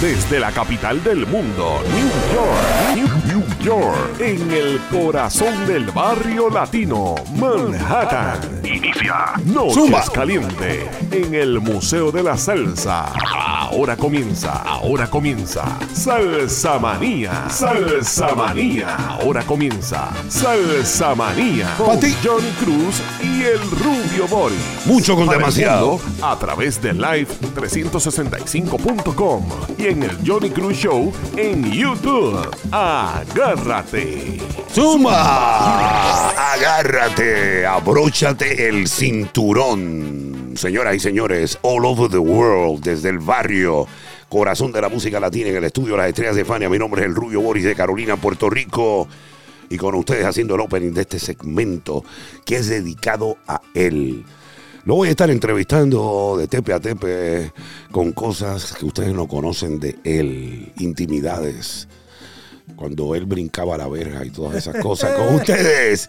Desde la capital del mundo, New York, New York, en el corazón del barrio latino, Manhattan. Inicia Noches Zumba. Caliente en el Museo de la Salsa. Ahora comienza, ahora comienza. Salsa Manía, Salsa Manía. Ahora comienza Salsa Manía. Con. Johnny Cruz y el Rubio Boris. Mucho con Para demasiado. mundo a través de live365.com y en el Johnny Cruz Show en YouTube. Agárrate. ¡Zumba! Agárrate, abróchate el cinturón. Señoras y señores, all over the world, desde el barrio, corazón de la música latina en el estudio Las Estrellas de Fania. Mi nombre es el Rubio Boris de Carolina, Puerto Rico. Y con ustedes haciendo el opening de este segmento que es dedicado a él. Lo voy a estar entrevistando de tepe a tepe con cosas que ustedes no conocen de él, intimidades cuando él brincaba la verja y todas esas cosas. Con ustedes,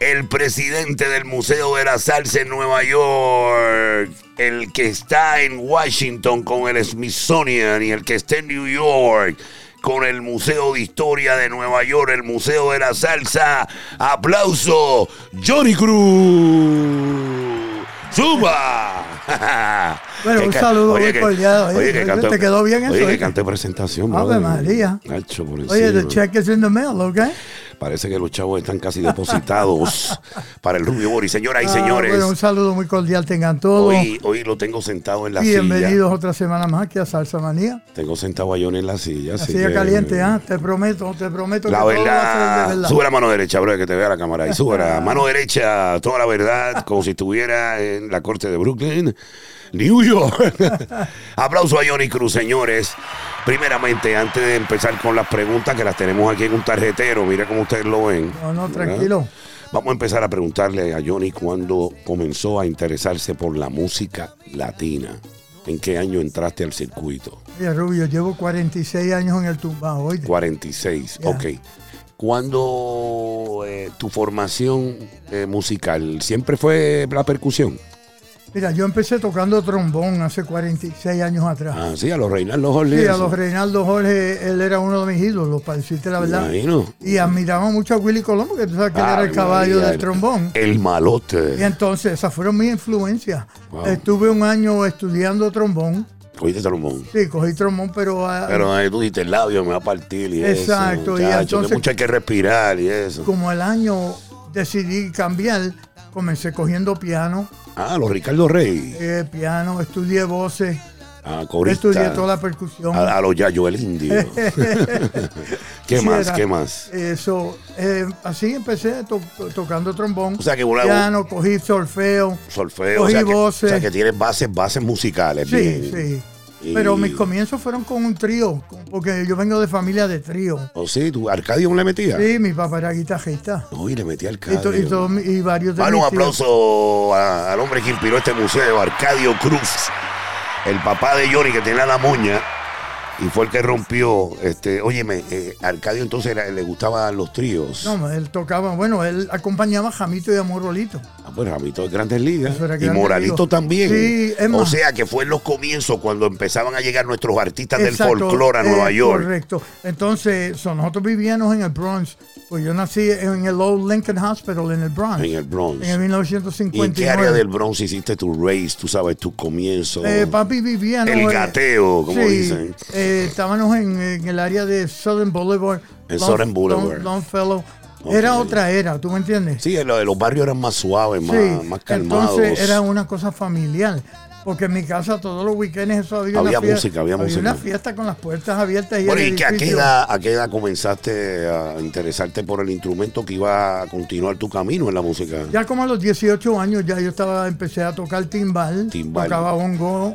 el presidente del Museo de la Salsa en Nueva York, el que está en Washington con el Smithsonian y el que está en New York. Con el Museo de Historia de Nueva York, el Museo de la Salsa. ¡Aplauso! ¡Johnny Cruz! ¡Suba! Bueno, un saludo oye, muy que- cordial. Oye, oye, que canto- ¿te quedó bien eso, Oye, que oye? canté presentación, Ave. María. Nacho, por Oye, the check is in the mail, ¿ok? Parece que los chavos están casi depositados para el Rubio Boris. Señoras y Ah, señores, bueno, un saludo muy cordial tengan todos. hoy, hoy lo tengo sentado en la Bienvenidos otra semana más aquí a Salsa Manía. silla. Tengo sentado a Johnny en la silla. La silla que- caliente, ¿ah? Te prometo, te prometo La que todo va a ser de verdad, verdad. sube la mano derecha, bro, que te vea la cámara ahí. Sube la mano derecha, toda la verdad, como si estuviera en la corte de Brooklyn, New York. Aplauso a Johnny Cruz, señores. Primeramente, antes de empezar con las preguntas que las tenemos aquí en un tarjetero, mira cómo ustedes lo ven. No, no, ¿verdad? tranquilo. Vamos a empezar a preguntarle a Johnny cuándo comenzó a interesarse por la música latina. ¿En qué año entraste al circuito? Oye, Rubio, llevo 46 años en el tumbao, oye. 46, Ya. ok. ¿Cuándo eh, tu formación eh, musical siempre fue la percusión? Mira, yo empecé tocando trombón hace 46 años atrás. Ah, sí, a los Reinaldo Jorge. Sí, a los Reinaldo Jorge, él era uno de mis ídolos, para decirte la verdad. Imagino. Y admiraba mucho a Willy Colón, porque tú sabes que él era el caballo del el- trombón. El malote. Y entonces, esas fueron mis influencias. Wow. Estuve un año estudiando trombón. Cogiste trombón. Sí, cogí trombón, pero, ah, Pero ahí tú dijiste el labio me va a partir y Exacto, eso. y muchacho, que entonces- mucho hay que respirar y eso. como el año decidí cambiar, comencé cogiendo piano, Ah, los Ricardo Rey. eh, piano, estudié voces, Ah, corista. estudié toda la percusión. A, a los Yayo el Indio. ¿Qué Sí, más? era- ¿Qué más? Eso, eh, así empecé to- to- tocando trombón, O sea que una- piano, cogí solfeo. Solfeo. O Cogí que, o voces. sea que tienes bases, bases musicales. Sí, bien. sí. Pero mis comienzos fueron con un trío, porque yo vengo de familia de trío. ¿O sí? ¿Tú, Arcadio le metía? Sí, mi papá era guitarrista. Uy, le metía al Y, to- Arcadio. y, varios de Vale, un aplauso a- al hombre que inspiró este museo, Arcadio Cruz, el papá de Johnny que tenía la moña y fue el que rompió. Este, óyeme, eh, Arcadio entonces era- le gustaban los tríos. No, él tocaba, bueno, él acompañaba a Jamito y a Morolito. Ah, pues Ramito de Grandes Ligas. Eso era y Moralito también. Sí, es o más. sea que fue en los comienzos cuando empezaban a llegar nuestros artistas del folclore a eh, Nueva York. Correcto. Entonces, so, nosotros vivíamos en el Bronx. Pues yo nací en el Old Lincoln Hospital en el Bronx. En el Bronx. En el ¿Y 1959. en qué área del Bronx hiciste tu race, tú sabes, tu comienzo? Eh, papi vivía ¿no? El Eh, gateo, como sí, dicen. eh, estábamos en, en el área de Southern Boulevard. En Long- Southern Boulevard. Long- Longfellow. Era otra era, ¿tú me entiendes? Sí, lo de los barrios eran más suaves, más, Sí, más calmados. entonces era una cosa familiar. Porque en mi casa todos los weekends eso había, Había una fiesta, música, había música. una fiesta con las puertas abiertas y Bueno, el ¿y que a qué, edad, a qué edad comenzaste a interesarte por el instrumento que iba a continuar tu camino en la música? Ya como a los 18 años ya yo estaba empecé a tocar timbal, Timbal. tocaba bongo,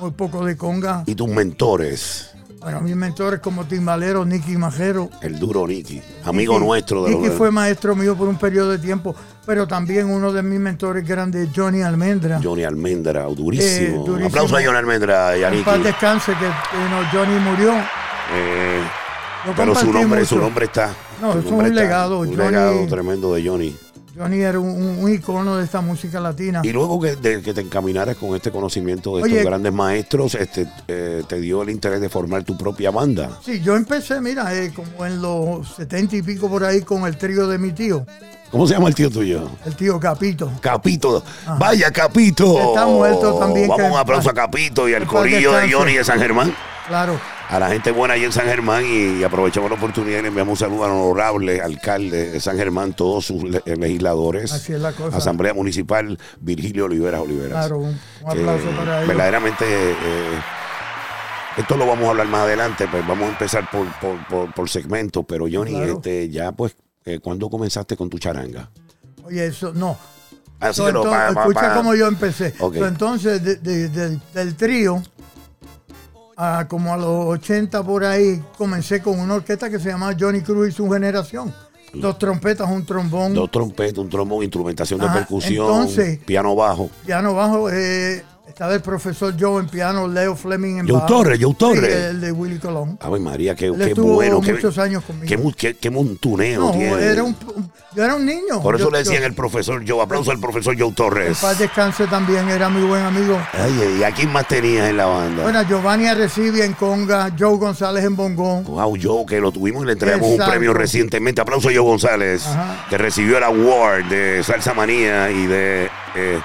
un poco de conga. ¿Y tus mentores? Bueno, mis mentores como timbalero, Nicky Majero. El duro Nicky, amigo Nicky- nuestro de Nicky los fue maestro mío por un periodo de tiempo, pero también uno de mis mentores grandes, Johnny Almendra. Johnny Almendra, durísimo. Eh, durísimo. Aplauso a Johnny Almendra y a Nicky. paz descanse, que eh, no, Johnny murió. Eh, pero su nombre, su nombre está. No, es un está. legado, Un Johnny- legado tremendo de Johnny. Johnny era un, icono de esta música latina. Y luego que, de que te encaminaras con este conocimiento de Oye. estos grandes maestros, este, eh, te dio el interés de formar tu propia banda. Sí, yo empecé, mira, eh, como en los setenta y pico por ahí con el trío de mi tío, ¿Cómo se llama el tío tuyo? el tío Capito. Capito. Vaya, Capito. Está muerto también, Vamos, que- un aplauso a Capito y al corillo de. Johnny de San Germán. Claro, A la gente buena ahí en San Germán y aprovechamos la oportunidad y le enviamos un saludo al honorable alcalde de San Germán, todos sus le- eh, legisladores. Así es la cosa. Asamblea Municipal, Virgilio Oliveras Oliveras. claro, un, un aplauso Eh, para ellos. Verdaderamente, eh, esto lo vamos a hablar más adelante, pues vamos a empezar por, por, por, por segmentos, pero Johnny, Claro. este, ya pues, eh, ¿cuándo comenzaste con tu charanga? Oye, eso, no. Así que no, entonces, pa- pa- escucha pa- cómo yo empecé. Entonces, de- de- del- del trío, a como a los 80 por ahí, comencé con una orquesta que se llamaba Johnny Cruz y su generación. Dos trompetas, un trombón, Dos trompetas, un trombón, instrumentación de Ajá, percusión, entonces- piano bajo. piano bajo. eh, estaba el profesor Joe en piano, Leo Fleming en Joe. Torres, Joe Sí, Torres. el de Willy Colón. Ave María, qué, qué bueno. Qué, muchos años conmigo. qué, qué- qué montuneo No, tiene. era un, un- yo era un niño. Por eso Yo- le decían yo- el profesor Joe. Aplauso al profesor Joe Torres. paz descanse también, era mi buen amigo. Ay, ¿y a quién más tenías en la banda? Bueno, Giovanni Arrecibi en conga, Joe González en bongón. Wow, Joe, que lo tuvimos y le entregamos un premio recientemente. Aplauso a Joe González, Ajá. que recibió el award de Salsa Manía y de. eh,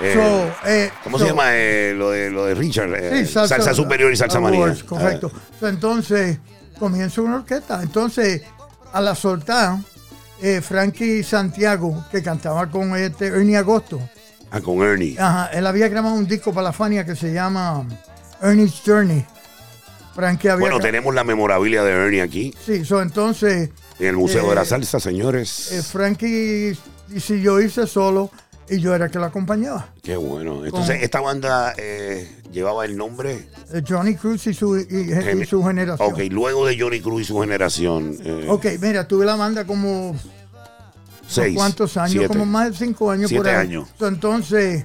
eh, So, eh, ¿Cómo so- se llama eh, lo, de, lo de Richard? Sí, salsa, Superior y Salsa. Awards, correcto. So, entonces, comienzo una orquesta. Entonces, a la soltar, eh, Frankie Santiago, que cantaba con este Ernie Agosto, Ah, con Ernie. ajá, él había grabado un disco para la Fania que se llama Ernie's Journey. Frankie había. Bueno, tenemos la memorabilia de Ernie aquí, Sí, so, entonces, en el Museo de la Salsa, señores. Frankie decidió irse solo y yo era el que lo acompañaba. Qué bueno. Entonces, con- esta banda eh, llevaba el nombre. Eh, Johnny Cruz y su, y- y su generación. Ok, luego de Johnny Cruz y su generación. eh, Ok, mira, tuve la banda como seis. ¿Cuántos años? siete. Como más de cinco años por Siete ahí. años. Entonces,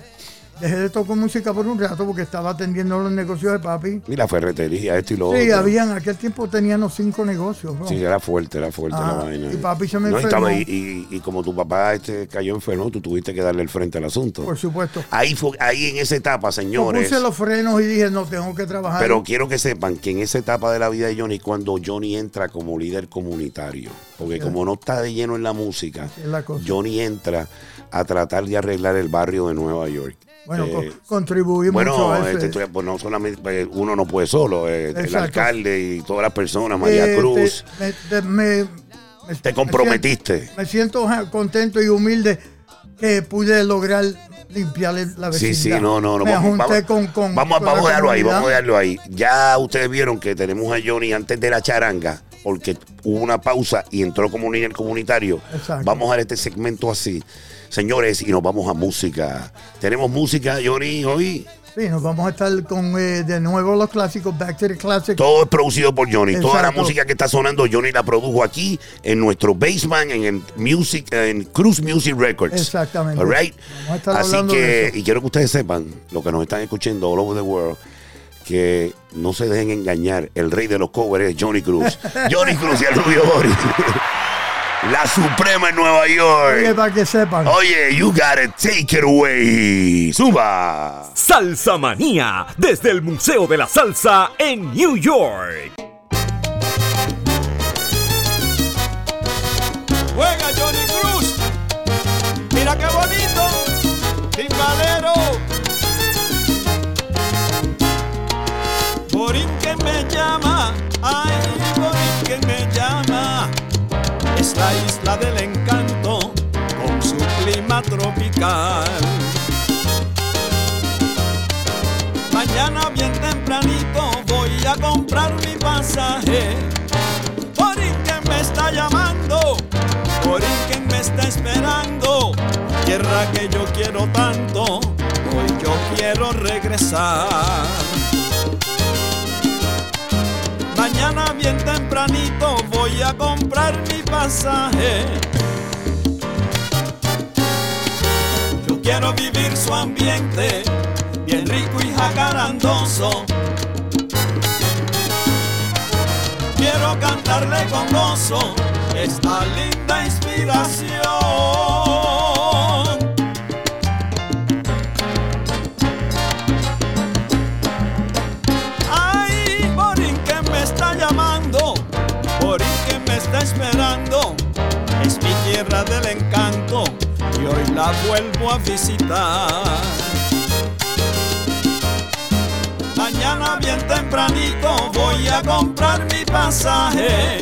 dejé de tocar música por un rato porque estaba atendiendo los negocios de papi. Y la ferretería, esto y lo Sí, otro. habían, aquel tiempo teníamos cinco negocios. bro. Sí, era fuerte, era fuerte la vaina. y papi se me no, enfermó. y, y- y como tu papá este, cayó enfermo, tú tuviste que darle el frente al asunto. Por supuesto. Ahí fue, ahí en esa etapa, Yo señores. puse los frenos y dije, no, tengo que trabajar. Pero quiero que sepan que en esa etapa de la vida de Johnny, cuando Johnny entra como líder comunitario, porque como no está de lleno en la música, la. Johnny entra a tratar de arreglar el barrio de Nueva York. Bueno, Eh, co- contribuí mucho bueno, a eso. este, tú- pues no solamente pues, uno no puede solo, eh, el alcalde y todas las personas, María Eh, Cruz, te- me- te- me- me- te comprometiste. Me siento contento y humilde que pude lograr limpiarle la vecindad. Sí, sí, no, no, no. Me Vamos, vamos, con, con- vamos, con vamos a dejarlo ahí, vamos a dejarlo ahí. Ya ustedes vieron que tenemos a Johnny antes de la charanga, porque hubo una pausa y entró como líder comunitario. Exacto. Vamos a dar este segmento así. Señores, y nos vamos a música. Tenemos música, Johnny, hoy. Sí, nos vamos a estar con eh, de nuevo los clásicos, Back to the Classics. Todo es producido por Johnny. Toda la Exacto. música que está sonando, Johnny la produjo aquí en nuestro basement, en el Music, en Cruz Music Records. Exactamente. All right? Así que, y quiero que ustedes sepan, lo que nos están escuchando all over the world, que no se dejen engañar. El rey de los covers es Johnny Cruz. Johnny Cruz y el Rubio Boris. La Suprema en Nueva Oye, York. para que sepan. Oye, you gotta take it away. Suba. Salsa Manía, desde el Museo de la Salsa en New York. Juega Johnny Cruz. Mira qué bonito. Timbalero. Borinquen me llama. Ay, La isla del encanto con su clima tropical. Mañana bien tempranito voy a comprar mi pasaje. Borinquen me está llamando, Borinquen me está esperando. Tierra que yo quiero tanto, hoy yo quiero regresar mañana bien tempranito voy a comprar mi pasaje. Yo quiero vivir su ambiente, bien rico y jacarandoso. Quiero cantarle con gozo esta linda inspiración. del encanto y hoy la vuelvo a visitar. Mañana bien tempranito voy a comprar mi pasaje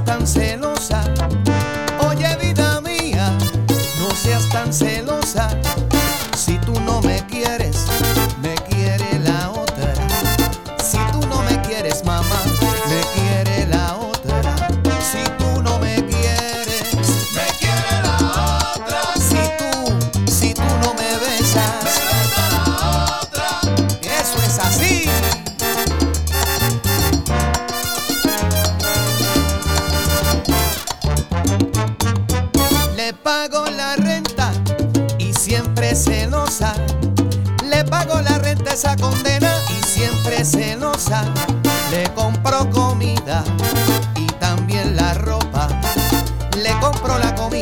tan celosa. compro comida y también la ropa. Le compro la comida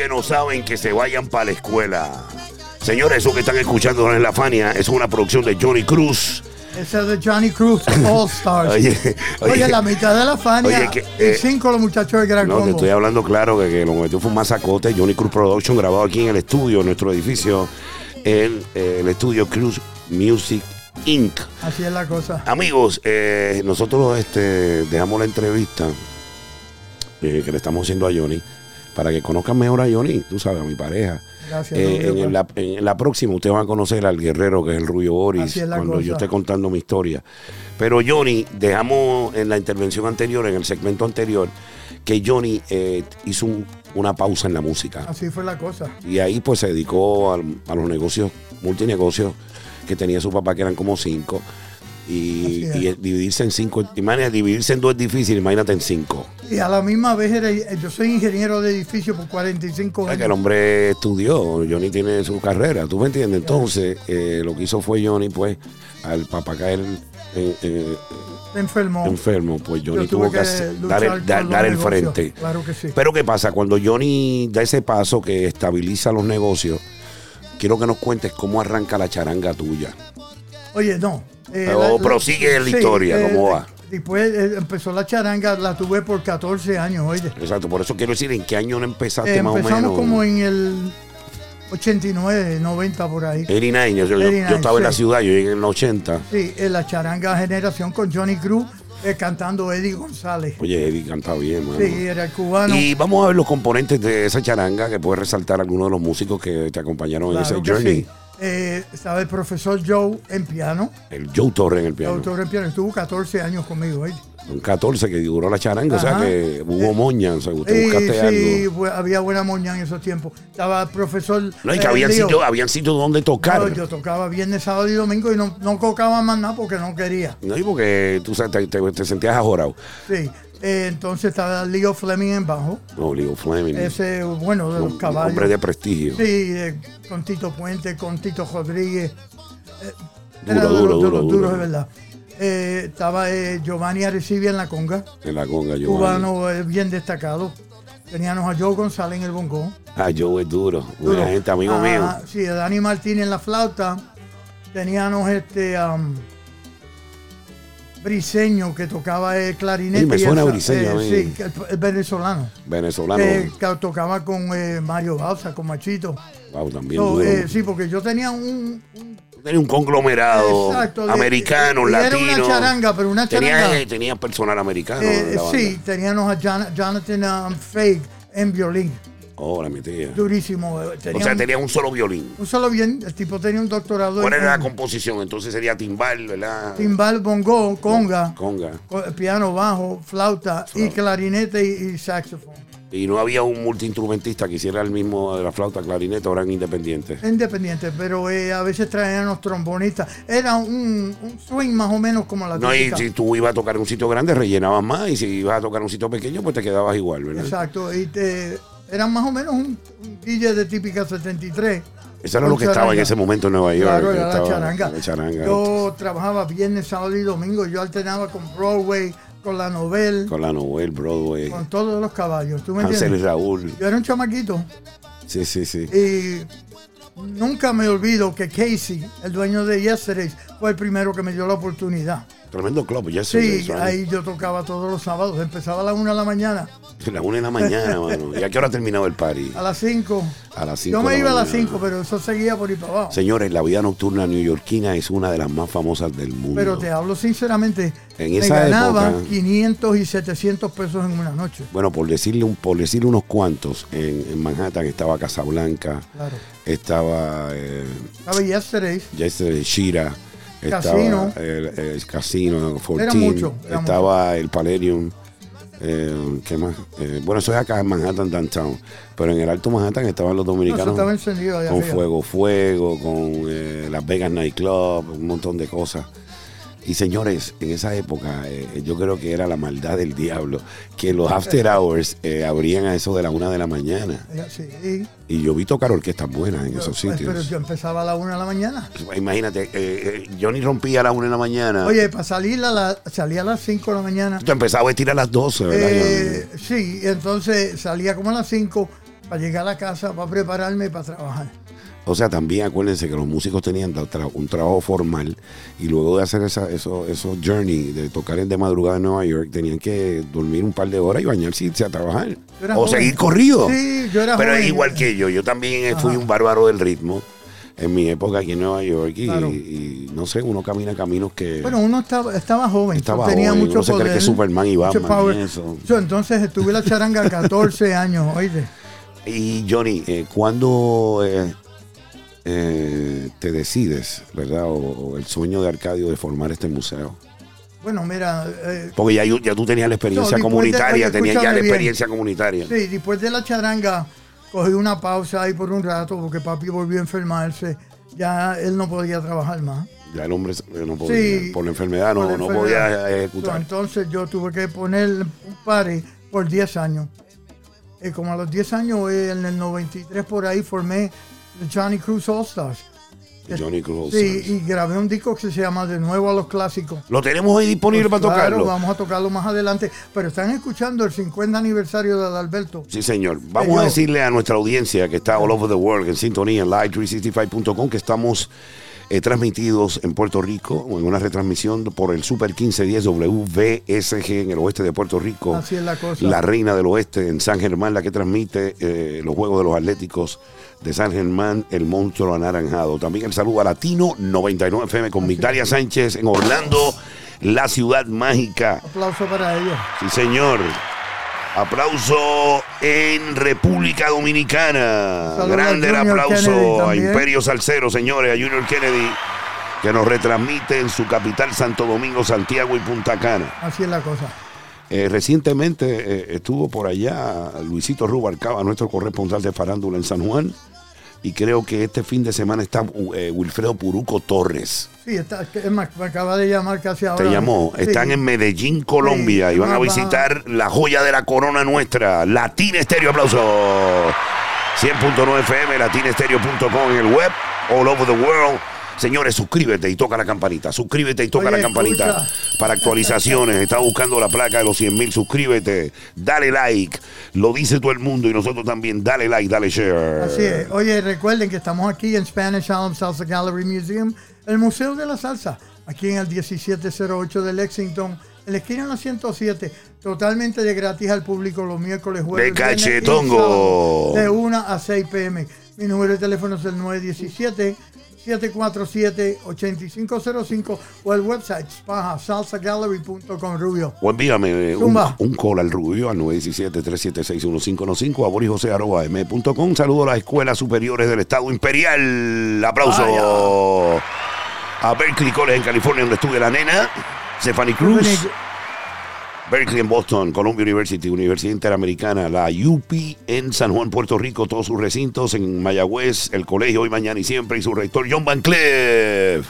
Que no saben que se vayan para la escuela. Señores, eso que están escuchando en la Fania es una producción de Johnny Cruz. Ese es de Johnny Cruz All Stars. Oye, Oye, oye, la mitad de la Fania Oye, que, y eh, cinco los muchachos de Gran No, te estoy hablando claro que, que lo metió fue un masacote. Johnny Cruz Production grabado aquí en el estudio, en nuestro edificio, en eh, el estudio Cruz Music Inc. Así es la cosa. Amigos, eh, nosotros este, dejamos la entrevista que le estamos haciendo a Johnny para que conozcan mejor a Johnny, tú sabes, a mi pareja. Gracias. Eh, Rubio, en, la, en la próxima ustedes van a conocer al guerrero que es el Rubio Boris cuando cosa. yo esté contando mi historia. Pero Johnny, dejamos en la intervención anterior, en el segmento anterior, que Johnny eh, hizo un- una pausa en la música. Así fue la cosa. Y ahí pues se dedicó al- a, los negocios, multinegocios que tenía su papá, que eran como cinco. Y, dividirse en cinco, imagínate, dividirse en dos es difícil, imagínate en cinco. Y a la misma vez era, yo soy ingeniero de edificio por 45 O sea, que el años. hombre estudió, Johnny tiene su carrera, ¿tú me entiendes? Entonces, eh, lo que hizo fue Johnny, pues, al papá caer eh, eh, enfermo, pues Johnny tuvo que, dar, el, dar- dar el frente. Claro que sí. Pero ¿qué pasa? Cuando Johnny da ese paso que estabiliza los negocios, quiero que nos cuentes cómo arranca la charanga tuya. Oye, no. Eh, Pero prosigue la historia, ¿cómo va? Después eh, empezó la charanga, la tuve por 14 años, oye. Exacto, por eso quiero decir en qué año no empezaste Eh, más o empezamos menos. como en el 89, 90 por ahí. 89, yo, yo- yo 89, estaba en la sí. ciudad, yo llegué en el 80. Sí, en la charanga generación con Johnny Cruz eh, cantando Eddie González. Oye, Eddie cantaba bien, mano. Sí, era el cubano. Y vamos a ver los componentes de esa charanga que puede resaltar algunos de los músicos que te acompañaron Claro en ese journey. sí. Eh, estaba el profesor Joe en piano. El Joe Torre en el piano. Autor en piano. Estuvo 14 años conmigo. oye. Un 14 que duró la charanga, o sea que hubo Eh, moña, o sea, usted buscaste sí, algo. había buena moña en esos tiempos. Estaba el profesor. No, y que eh, habían Leo. sitios habían sitios donde tocar. No, yo tocaba viernes, sábado y domingo y no, no tocaba más nada porque no quería. No, y porque tú te, te- te sentías ajorado. Sí. Eh, entonces estaba Leo Fleming en bajo. No, Leo Fleming. Ese, bueno, de los caballos. hombre de prestigio. Sí, eh, con Tito Puente, con Tito Rodríguez. Eh, Duro, era duro, de duro, los duro. duros, de verdad. Eh, estaba Giovanni Arecibi en la conga, En la conga, Giovanni. cubano bien destacado. Teníamos a Joe González en el bongo. Ah, Joe es duro. Buena gente, amigo Ah, mío. Sí, a Dani Martínez en la flauta. Teníamos este um, Briseño que tocaba el clarinete. Sí, me y suena el- Briseño mí. sí, el, venezolano. Venezolano. Que, que tocaba con eh, Mario Balsa, con Machito. Wow, también So, eh, sí, porque yo tenía un, un- Tenía un conglomerado Exacto, de- americano, y era latino. una charanga, pero una tenía, charanga. eh, tenía personal americano. eh, sí, teníamos a Jonathan um, Fake en violín, Oh, durísimo. eh, O sea, un, tenía un solo violín. un solo bien, el tipo tenía un doctorado ¿Cuál en, era la composición? Entonces sería timbal, ¿verdad? timbal, bongo, conga, Conga. co- piano bajo, flauta y clarinete y, y saxofón. Y no había un multiinstrumentista que hiciera el mismo de la flauta, clarinete, ahora eran independientes. Independiente, pero eh, a veces traían los trombonistas. Era un, un swing más o menos como la No, y si tú ibas a tocar en un sitio grande, rellenabas más. Y si ibas a tocar en un sitio pequeño, pues te quedabas igual, ¿verdad? Exacto, y te, eran más o menos un, un DJ de típica 73. Eso era con lo que estaba en ese momento en Nueva York. Claro, era la charanga. la charanga. Yo trabajaba viernes, sábado y domingo. Yo alternaba con Broadway, con la Novel, con, Con la Noel, Broadway, todos los caballos. ¿Tú me Hansel y entiendes? Raúl. Yo era un chamaquito Sí, sí, sí. y nunca me olvido que Casey, el dueño de Yesterdays, fue el primero que me dio la oportunidad. Tremendo club, ya Sí, sé. ahí yo tocaba todos los sábados. Empezaba a las 1 de la mañana, A las una de la mañana, mano. ¿Y a qué hora terminaba el party? a las 5. A las 5 Yo me iba a las 5, pero eso seguía por ahí para abajo. Señores, la vida nocturna neoyorquina es una de las más famosas del mundo. Pero te hablo sinceramente, En me esa ganaba época- 500 y 700 pesos en una noche. Bueno, por decirle, un, por decirle unos cuantos, en, en Manhattan estaba Casablanca, Claro. estaba eh, Estaba Yesterdays. Jesse Shira, estaba Casino. el, el Casino, 14, Era mucho, era estaba el Palladium. eh, ¿Qué más? Eh, bueno, eso es acá en Manhattan, downtown. Pero en el Alto Manhattan estaban los No, dominicanos estaba con. Fuego Fuego, con eh, Las Vegas Nightclub, un montón de cosas. Y señores, en esa época eh, yo creo que era la maldad del diablo, que los after hours eh, abrían a eso de la una de la mañana. Sí. Y yo vi tocar orquestas buenas en esos Pues, Pero sitios. yo empezaba a la una de la mañana. Imagínate, eh, eh, Johnny rompía a la una de la mañana. Oye, para salir a la, salía a las 5 de la mañana. Tú empezabas a vestir a las 12, ¿verdad? Sí, entonces salía como a las 5 para llegar a la casa, para prepararme para trabajar. O sea, también acuérdense que los músicos tenían un trabajo formal y luego de hacer esa, eso, esos journey, de tocar en de madrugada en Nueva York, tenían que dormir un par de horas y bañarse y irse a trabajar. O joven. seguir corrido. Sí, yo era Pero joven. es igual que yo. Yo también fui un bárbaro del ritmo en mi época aquí en Nueva York y, Claro. y no sé, uno camina caminos que... Bueno, uno estaba, estaba joven, Estaba tenía joven, mucho uno se cree que Superman y mucho Batman y power. eso. Yo, entonces estuve en la charanga 14 años, oíste. Y Johnny, eh, ¿cuándo eh, eh, te decides, verdad? O, o el sueño de Arcadio de formar este museo. Bueno, mira, eh, Porque ya, ya tú tenías la experiencia No, de- comunitaria, oye, tenías ya la bien. experiencia comunitaria. sí, después de la charanga cogí una pausa ahí por un rato porque papi volvió a enfermarse. Ya él no podía trabajar más. Ya el hombre eh, no podía, Sí, por la enfermedad no, podía ejecutar. Entonces yo tuve que poner un pare por 10 años. Y como a los 10 años, eh, en el 93 por ahí, formé Johnny Cruz All Stars. Johnny Cruz. Sí, y grabé un disco que se llama De nuevo a los clásicos. Lo tenemos ahí disponible Pues para claro, tocarlo. vamos a tocarlo más adelante. Pero están escuchando el 50 aniversario de Adalberto. Sí, señor. Vamos a decirle a nuestra audiencia que está all over the world en sintonía en live365.com que estamos eh, transmitidos en Puerto Rico en una retransmisión por el Super 1510 WVSG en el oeste de Puerto Rico. Así es la cosa. La Reina del Oeste en San Germán, la que transmite eh, los Juegos de los Atléticos de San Germán, el monstruo anaranjado. También el saludo a Latino 99 FM con Migdalia Sánchez en Orlando, la ciudad mágica. Aplauso para ellos. Sí, señor. Aplauso en República Dominicana. Saludos Grande el aplauso a. Imperio Salcero, señores, a Junior Kennedy, que nos retransmite en su capital Santo Domingo, Santiago y Punta Cana. Así es la cosa. Eh, recientemente eh, estuvo por allá Luisito Rubalcaba, nuestro corresponsal de farándula en San Juan. Y creo que este fin de semana está eh, Wilfredo Puruco Torres. Sí, está, me acaba de llamar casi ahora. Te llamó. Sí. Están en Medellín, Colombia, Sí. y van a va. visitar la joya de la corona nuestra, Latina Estéreo. Aplauso. 100.9 FM, latinestereo.com en el web, all over the world. Señores, suscríbete y toca la campanita. Suscríbete y toca Oye, la campanita escucha. para actualizaciones. Está buscando la placa de los 100 mil. Suscríbete, dale like. Lo dice todo el mundo y nosotros también. Dale like, dale share. Así es. Oye, recuerden que estamos aquí en Spanish Harlem Salsa Gallery Museum, el Museo de la Salsa, aquí en el 1708 de Lexington, en la esquina de la 107, totalmente de gratis al público los miércoles, jueves, De cachetongo. sábado, de 1 a 6 pm. Mi número de teléfono es el 917 747-8505 o el website spaja, salsagallery.com Rubio. O envíame eh, un, un call al rubio al 917-376-1515 a borijose.m.com. Saludo a las escuelas superiores del Estado Imperial. Aplauso a Berkeley College en California, donde estudia la nena, Stephanie Cruz. Berkeley en Boston, Columbia University, Universidad Interamericana, la UP en San Juan, Puerto Rico, todos sus recintos en Mayagüez, el colegio hoy, mañana y siempre, y su rector John Van Cleef.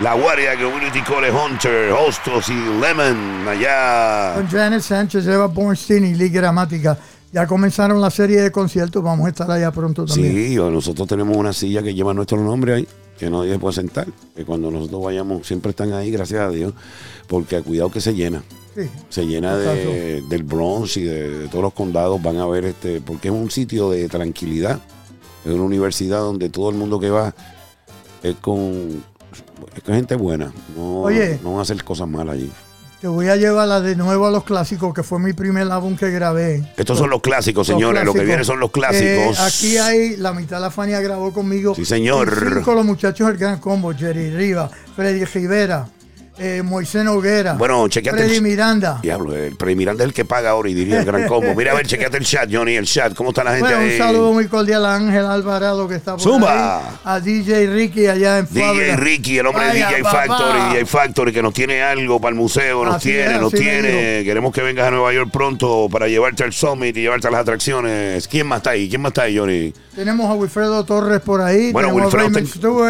La Guardia Community College Hunter, Hostos y Lemon, allá. Con Janet Sánchez, Eva Bornstein y Lee Gramática. Ya comenzaron la serie de conciertos, vamos a estar allá pronto también. Sí, nosotros tenemos una silla que lleva nuestro nombre ahí, que nadie se puede sentar. Que cuando nosotros vayamos, siempre están ahí, gracias a Dios, porque cuidado que se llena. Sí. Se llena de- del Bronx y de, de todos los condados. Van a ver este, porque es un sitio de tranquilidad. Es una universidad donde todo el mundo que va es con, es con gente buena. No, Oye. no van a hacer cosas malas allí. Te voy a llevar la de nuevo a los clásicos, que fue mi primer álbum que grabé. Estos son los clásicos, Los señores. Lo que vienen son los clásicos. Eh, aquí hay, la mitad de la Fania grabó conmigo. Sí, señor. Cinco los muchachos del Gran Combo, Jerry Riva, Freddy Rivera, eh, Moisés Noguera, Bueno, chequeate Freddy el- Miranda. Diablo, el Freddy Miranda es el que paga ahora y diría el gran combo. Mira, a ver, chequeate el chat, Johnny, el chat. ¿Cómo está la gente Bueno, un ahí? saludo muy cordial a Ángel Alvarado que está por Zumba. ahí, a DJ Ricky allá en DJ Florida. Ricky, el hombre de DJ papá. Factory, DJ Factory, que nos tiene algo para el museo, nos Así tiene, es, nos tiene. Queremos que vengas a Nueva York pronto para llevarte al Summit y llevarte a las atracciones. ¿Quién más está ahí? ¿Quién más está ahí, Johnny? Tenemos a Wilfredo Torres por ahí. Bueno, Wilfredo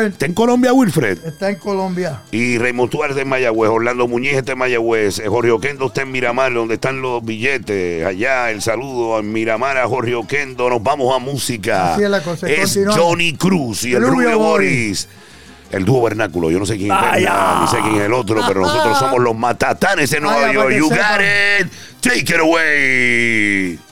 está, en Colombia, Wilfred. Está en Colombia. Y Raymond Tuarte en Mayagüez, Orlando Muñiz está Mayagüez, eh, Jorge Oquendo está en Miramar, donde están los billetes. Allá el saludo a Miramar, a Jorge Oquendo. Nos vamos a música. Así es, la cosa, es Johnny Cruz y el, el Rubio, Boris. El dúo vernáculo. Yo no sé quién es ni sé quién es el otro, pero nosotros somos los matatanes en Nueva York. You got it. Take it away.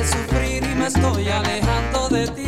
hiciste sufrir y me estoy alejando de ti.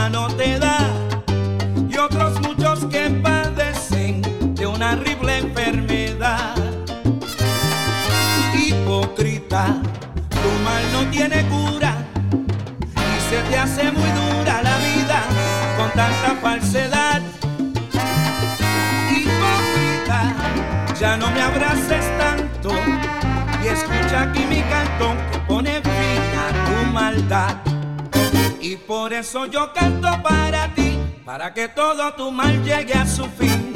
Mano te da. Y otros muchos que padecen de una horrible enfermedad. Hipócrita, tu mal no tiene cura y se te hace muy dura la vida con tanta falsedad. Hipócrita, ya no me abraces tanto y escucha aquí mi cantón por eso yo canto para ti, para que todo tu mal llegue a su fin.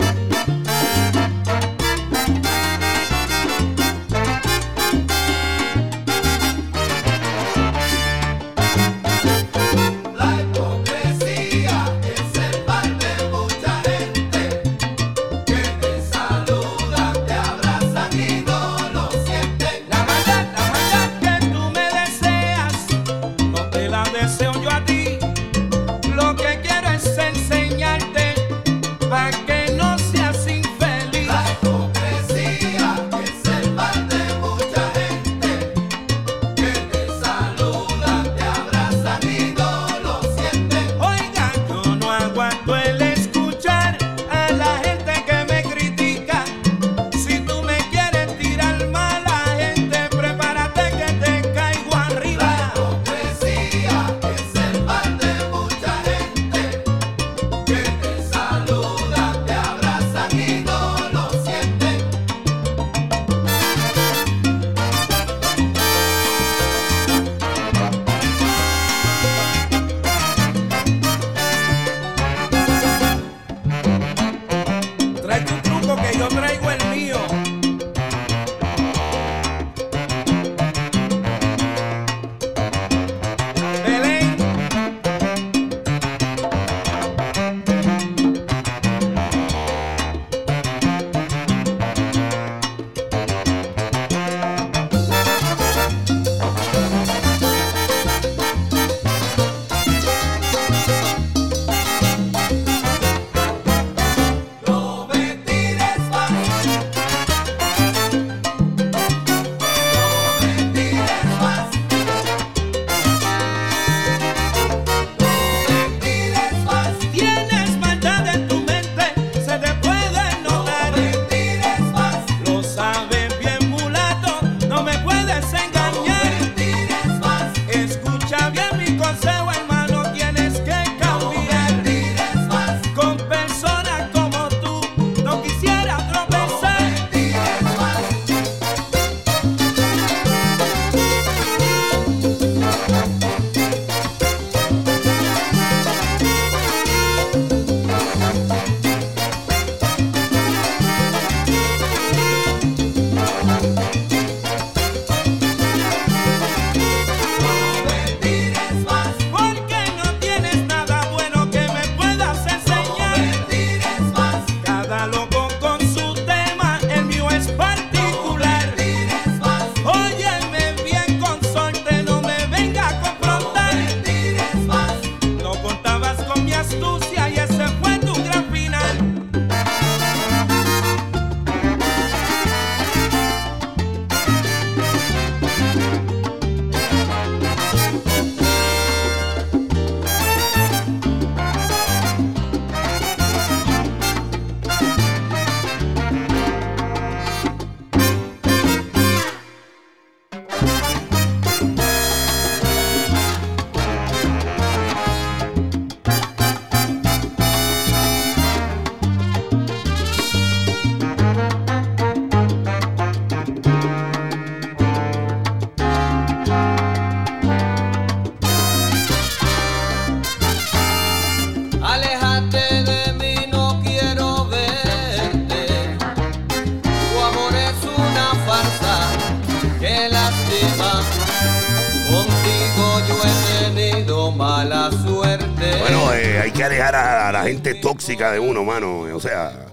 Tóxica de uno, mano. O sea,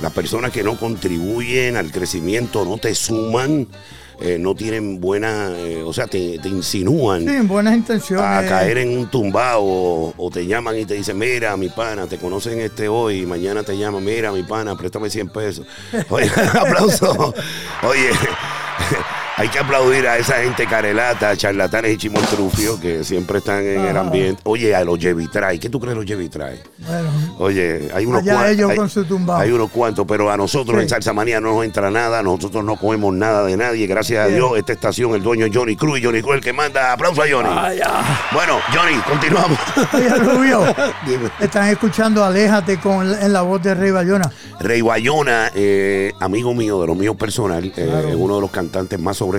las personas que no contribuyen al crecimiento, no te suman, eh, no tienen buena, eh, o sea, te, te insinúan. Sí, buenas intenciones. a caer en un tumbao o, o te llaman y te dicen, mira, mi pana, te conocen este hoy mañana te llaman, mira, mi pana, préstame 100 pesos. Oye, aplauso. Oye, hay que aplaudir a esa gente carelata, charlatanes y chimoltrufios que siempre están en el Ah. ambiente. Oye, a los Jevitray, ¿qué tú crees de los Jevitray? Bueno, Oye, hay unos cuantos. ellos hay, con su hay unos cuantos, pero a nosotros Sí. en Salsa Manía no nos entra nada, nosotros no comemos nada de nadie. Gracias a. Dios, esta estación, el dueño es Johnny Cruz y Johnny Cruz el que manda. Aplauso a Johnny. Bueno, Johnny, continuamos. oye, Rubio, Dime. están escuchando Aléjate con, en la voz de Rey Bayona. Rey Bayona, eh, amigo mío, de lo mío personal, eh, es uno de los cantantes más sobresalientes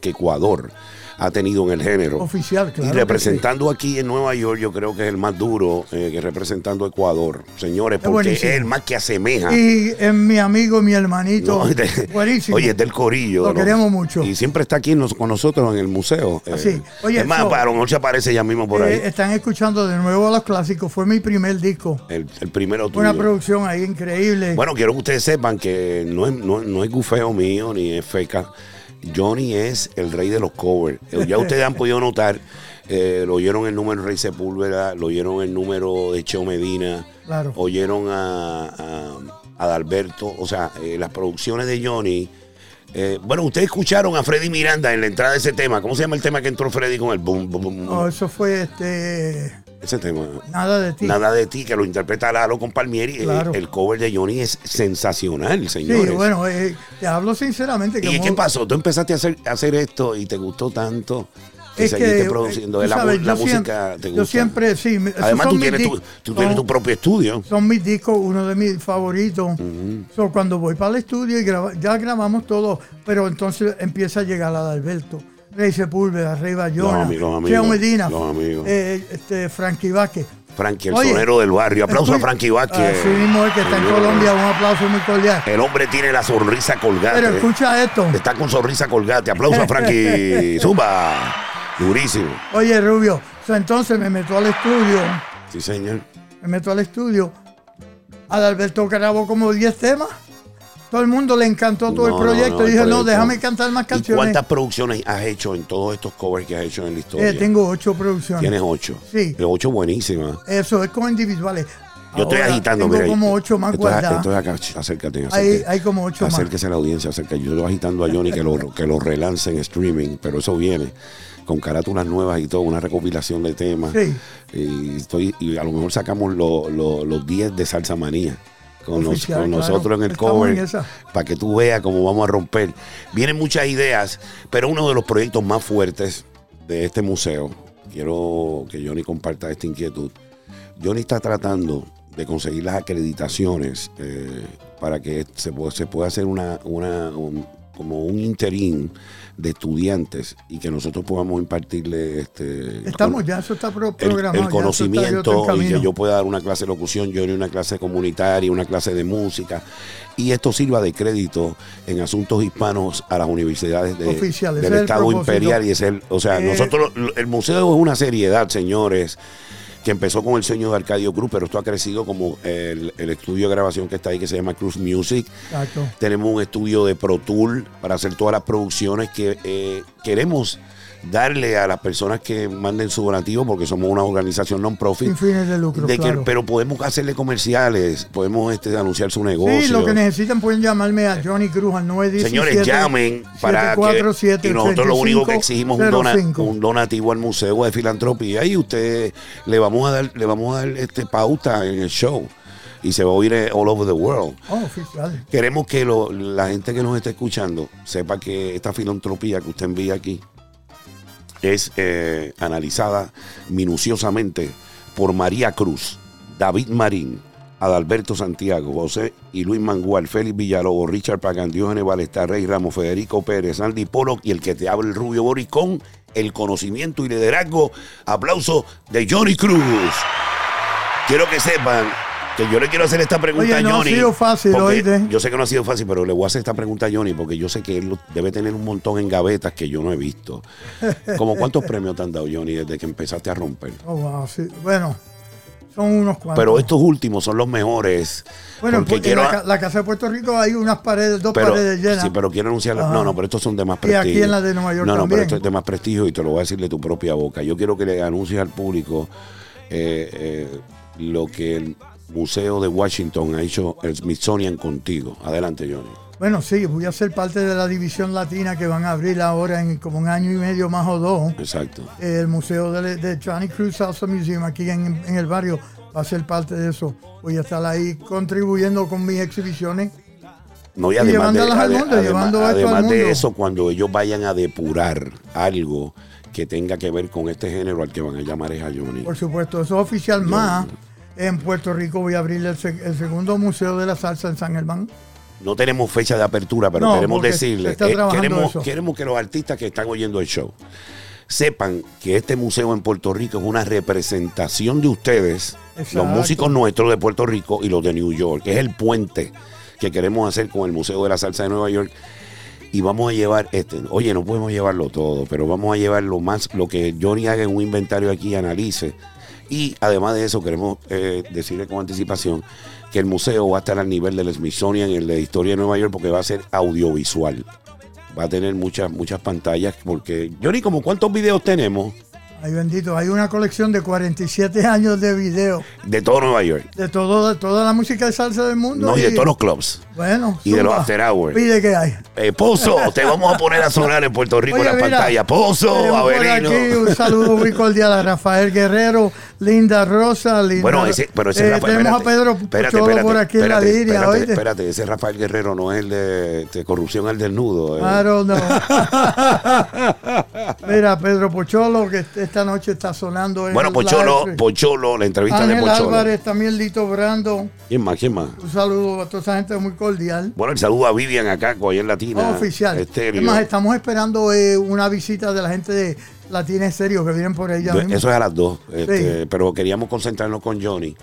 que Ecuador ha tenido en el género. Oficial, claro Y representando aquí en Nueva York, yo creo que es el más duro eh, que representando a Ecuador. Señores, Es porque es el más que asemeja. Y es mi amigo, mi hermanito. No, de- Buenísimo. Oye, es del corillo. Lo queremos mucho. Y siempre está aquí nos- con nosotros en el museo. eh. Así. Oye, es más, so- para se aparece ya mismo por Eh, ahí. están escuchando de nuevo los clásicos. Fue mi primer disco. El, el primero tuyo. Una producción ahí increíble. Bueno, quiero que ustedes sepan que no es, no, no es gufeo mío ni es feca. Johnny es el rey de los covers. Eh, Ya ustedes han podido notar, eh, lo oyeron el número de Rey Sepúlveda, lo oyeron el número de Cheo Medina, Claro. oyeron a, a, a Adalberto, o sea, eh, las producciones de Johnny. eh, bueno, ustedes escucharon a Freddy Miranda en la entrada de ese tema. ¿Cómo se llama el tema que entró Freddy con el boom, boom, boom? No, eso fue este. Ese tema. Nada de ti. Nada de ti, que lo interpreta Lalo con Palmieri. Claro. El, cover de Johnny es sensacional, Sí, señores. bueno, eh, te hablo sinceramente. que ¿Y qué pasó? Tú empezaste a hacer, a hacer esto y te gustó tanto que Es seguiste que, produciendo. eh, la, sabes, la yo música siempre- te yo gusta. siempre, sí, me- Además, tú tienes, tu, tú tienes son- tu propio estudio. Son mis discos, uno de mis favoritos. So, cuando voy para el estudio y graba- ya grabamos todo, pero entonces empieza a llegar la de Alberto, Rey Sepúlveda, Rey Bayona, Los amigos, los Cheo amigos, Medina, los amigos. eh, este, Frankie Vázquez. Frankie, el Oye, sonero del barrio. Aplauso a Frankie Vázquez. Así mismo es que está en Señor. Colombia, un aplauso muy cordial. El hombre tiene la sonrisa colgate. Pero escucha esto. Está con sonrisa colgate. Aplauso a Frankie. Zumba. Durísimo. Oye, Rubio, entonces me meto al estudio, Sí, señor. me meto al estudio. Adalberto grabó como 10 temas. Todo el mundo le encantó todo No, el proyecto. no, no, el Dije, no, déjame cantar más ¿Y canciones. cuántas producciones has hecho en todos estos covers que has hecho en la historia? Eh, tengo ocho producciones. Tienes ocho. Sí. De ocho buenísimas. Eso es como individuales. Yo estoy agitando, tengo mira. como ocho más guardadas. Estoy acá, ch- acércate, Hay, acércate. hay como ocho más. Acérquese a la audiencia, acérquese. Yo estoy agitando a Johnny que lo, que lo relance en streaming, pero eso viene con carátulas nuevas y todo, una recopilación de temas. Sí. Y, estoy, y a lo mejor sacamos lo- lo- los 10 de Salsa Manía. Con, nos- Oficial, con claro. nosotros en el Estamos cover en para que tú veas cómo vamos a romper. Vienen muchas ideas, pero uno de los proyectos más fuertes de este museo, quiero que Johnny comparta esta inquietud. Johnny está tratando de conseguir las acreditaciones eh, para que se, pueda- se pueda hacer una, una- un- como un interín de estudiantes y que nosotros podamos impartirle este Estamos con- ya, eso está pro- el, está- conocimiento y que yo pueda dar una clase de locución, yo una clase comunitaria, una clase de música. Y esto sirva de crédito en asuntos hispanos a las universidades de- del es Estado. Imperial y es el, o sea, Eh, nosotros el museo es una seriedad, señores que empezó con el sueño de Arcadio Cruz, pero esto ha crecido como el, el estudio de grabación que está ahí, que se llama Cruz Music. Exacto. Tenemos un estudio de Pro Tool para hacer todas las producciones que eh, queremos darle a las personas que manden su donativo, porque somos una organización non-profit. Sin fines de lucro, de que- claro. pero podemos hacerle comerciales, podemos este, anunciar su negocio. Sí, lo que necesitan pueden llamarme a Johnny Cruz al 917. Señores, llamen para que 747 y nosotros lo único que exigimos es un, dona- 05. un donativo al Museo de Filantropía y usted le vamos a dar le vamos a dar este pauta en el show y se va a oír eh, all over the world. Oh. Queremos que lo- la gente que nos está escuchando sepa que esta filantropía que usted envía aquí es eh, analizada minuciosamente por María Cruz, David Marín, Adalberto Santiago, José y Luis Mangual, Félix Villalobos, Richard Pagan, Diógenes Balestar, Rey Ramos, Federico Pérez, Andy Pollock y el que te habla el Rubio Boricón, el conocimiento y liderazgo. Aplauso de Johnny Cruz. Quiero que sepan Que yo le quiero hacer esta pregunta Oye, a no ha Johnny. sido fácil, porque oíste. Yo sé que no ha sido fácil, pero le voy a hacer esta pregunta a Johnny porque yo sé que él debe tener un montón en gavetas que yo no he visto. Como cuántos premios te han dado, Johnny, desde que empezaste a romper. Oh, wow, sí. Bueno, son unos cuantos. Pero estos últimos son los mejores. Bueno, porque en quiero. la, ca- la Casa de Puerto Rico hay unas paredes, dos pero, paredes llenas. sí, pero quiero anunciar. Ajá. No, no, pero estos son de más Y prestigio. aquí en la de Nueva York No, no, pero esto es de más prestigio y te lo voy a decir de tu propia boca. Yo quiero que le anuncies al público eh, eh, lo que el Museo de Washington ha hecho el Smithsonian contigo. Adelante, Johnny. Bueno, sí, voy a ser parte de la división latina que van a abrir ahora en como un año y medio más o dos. Exacto. El museo de, de Johnny Cruz Salsa Museum aquí en, en el barrio va a ser parte de eso. Voy a estar ahí contribuyendo con mis exhibiciones. No, y Y además, de, llevándolas al ade- mundo, además- de eso, cuando ellos vayan a depurar algo que tenga que ver con este género al que van a llamar es a Johnny. Por supuesto, eso es oficial más. En Puerto Rico voy a abrir el, se- el segundo museo de la salsa en San Germán. No tenemos fecha de apertura, pero No, queremos porque se decirle, está eh, queremos, eso. queremos que los artistas que están oyendo el show sepan que este museo en Puerto Rico es una representación de ustedes, Exacto. los músicos nuestros de Puerto Rico y los de New York, que es el puente que queremos hacer con el Museo de la Salsa de Nueva York. Y vamos a llevar este, oye, no podemos llevarlo todo, pero vamos a llevar lo más, lo que Johnny haga en un inventario aquí y analice. Y además de eso, queremos eh, decirle con anticipación que el museo va a estar al nivel del Smithsonian, el de Historia de Nueva York, porque va a ser audiovisual. Va a tener muchas, muchas pantallas, porque, Johnny, como cuántos videos tenemos Ay, bendito, hay una colección de 47 años de video de todo Nueva York. de, todo, de toda la música de salsa del mundo. No, y de todos los clubs. Bueno, y de los after hours. Pide que hay. Eh, Pozo, te vamos a poner a sonar en Puerto Rico Oye, en la mira, pantalla. Pozo, por Averino. aquí un saludo muy cordial a Rafael Guerrero, Linda Rosa, Linda. Bueno, ese, pero ese Eh, Rafael. Tenemos espérate, a Pedro espérate, espérate, por aquí en la línea, espérate, espérate, ese Rafael Guerrero no es el de, de corrupción al desnudo. eh. I don't know. Mira, Pedro Pocholo, que esta noche está sonando en Bueno, Pocholo, live. Pocholo, la entrevista Ángel de Pocholo. Álvarez, también Lito Brando. ¿Quién más? ¿Quién más? Un saludo a toda esa gente muy cordial. Bueno, el saludo a Vivian acá, en Latina. oficial. Estéreo. Es más, estamos esperando eh, una visita de la gente de Latina Estéreo que vienen por ella. mismo. Eso es a las dos. este, Sí. Pero queríamos concentrarnos con Johnny.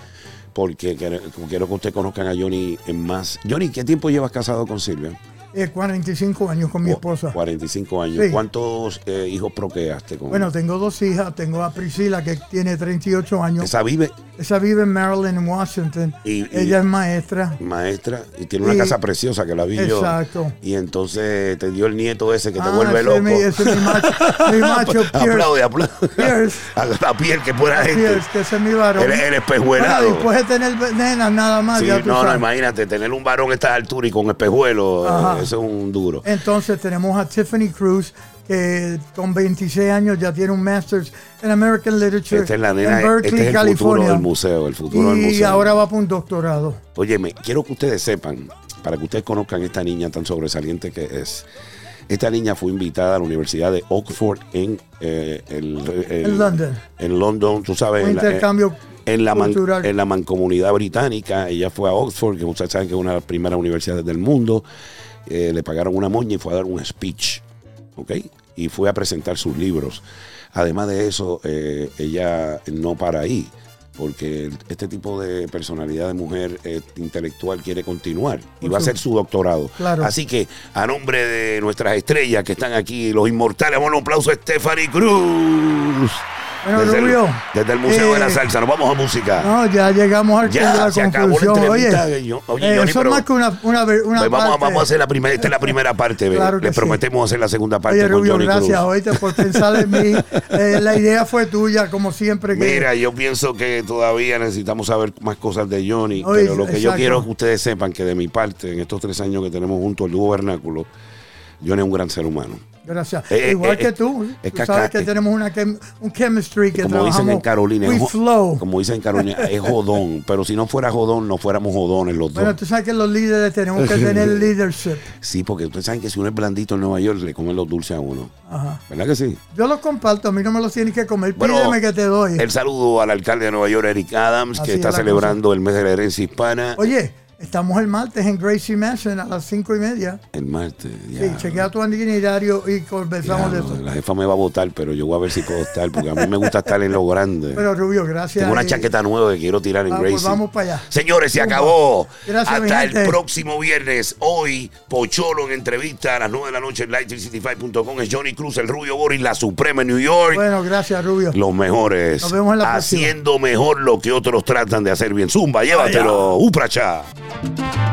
Porque quiero que ustedes conozcan a Johnny en más. Johnny, ¿qué tiempo llevas casado con Silvia? Eh, 45 años con mi esposa. 45 años. Sí. ¿Cuántos eh, hijos procreaste con Bueno, tengo dos hijas. Tengo a Priscila, que tiene 38 años. Esa vive Esa vive en Maryland, en Washington. Y- y- Ella es maestra. maestra y tiene una Y- casa preciosa que la vi yo. Exacto. Y entonces te dio el nieto ese que te Ah, vuelve loco. mi- ese es mi macho, mi macho Pierce. aplaude, aplaude. Pierce. A la piel que fuera gente. Pierce, que ese es mi varón. El, el espejuelado. Bueno, después de tener nenas nada más, Sí, ya tú no, no, sabes. imagínate, tener un varón a esta altura y con espejuelo, Ajá. Es un duro. Entonces tenemos a Tiffany Cruz, que con 26 años ya tiene un Master's en American Literature Esta es la en nena, Berkeley, este es el futuro California. del museo, el futuro del y ahora va por un doctorado. Óyeme, quiero que ustedes sepan, para que ustedes conozcan esta niña tan sobresaliente que es. Esta niña fue invitada a la Universidad de Oxford en eh, el, el- En London. En London, tú sabes. Un en la- intercambio en la, man- en la mancomunidad británica. Ella fue a Oxford, que ustedes saben que es una de las primeras universidades del mundo. Eh, le pagaron una moña y fue a dar un speech. ¿Ok? Y fue a presentar sus libros. Además de eso, eh, ella no para ahí. Porque este tipo de personalidad de mujer eh, intelectual quiere continuar y va a hacer su doctorado. Claro. Así que, a nombre de nuestras estrellas que están aquí, los inmortales, un aplauso a Stephanie Cruz. Bueno, desde, el, desde el Museo de la eh, Salsa. Nos vamos a música. No, ya llegamos al Ya, a la se acabó la conclusión. Oye. Yo- oye, eh, Johnny, eso pero- es más que una, una, una Pues vamos, parte. vamos a hacer la primera, esta es la primera parte. Claro que Le sí. prometemos hacer la segunda parte Oye, con Rubio, Johnny gracias, oíste, por pensar en mí. Eh, la idea fue tuya, como siempre. Que, Mira, yo pienso que todavía necesitamos saber más cosas de Johnny, Oye, pero lo que yo quiero es que ustedes sepan que de mi parte, en estos tres años que tenemos juntos el dúo vernáculo, Johnny es un gran ser humano. Gracias. Eh, eh, Igual eh, que tú. es tú que sabes acá- que tenemos una chem- un chemistry que como dicen en Carolina, We flow. como dicen en Carolina, es jodón, pero si no fuera jodón, no fuéramos jodones los dos. Bueno, tú sabes que los líderes tenemos que tener leadership. Sí, porque ustedes saben que si uno es blandito en Nueva York, le comen los dulces a uno. Ajá. ¿Verdad que sí? Yo los comparto, a mí no me los tienes que comer. Bueno, Pídeme que te doy. El saludo al alcalde de Nueva York, Eric Adams, Así que es está celebrando el mes de la herencia hispana. Oye, Estamos el martes en Gracie Mansion a las cinco y media. El martes. Sí, chequea tu itinerario y conversamos Ya, de no, eso. La jefa me va a votar, pero yo voy a ver si puedo estar, porque a mí me gusta estar en lo grande. Pero Rubio, gracias. Tengo una chaqueta nueva que quiero tirar en pues Gracie. vamos para allá. Señores, se acabó. Gracias, Hasta el próximo viernes. Hoy, Pocholo en entrevista a las 9 de la noche en light365.com. Es Johnny Cruz, el Rubio Boris, la Suprema en New York. Bueno, gracias, Rubio. Los mejores. Nos vemos en la próxima. Haciendo mejor lo que otros tratan de hacer bien. Zumba, llévatelo. Upracha. Thank you.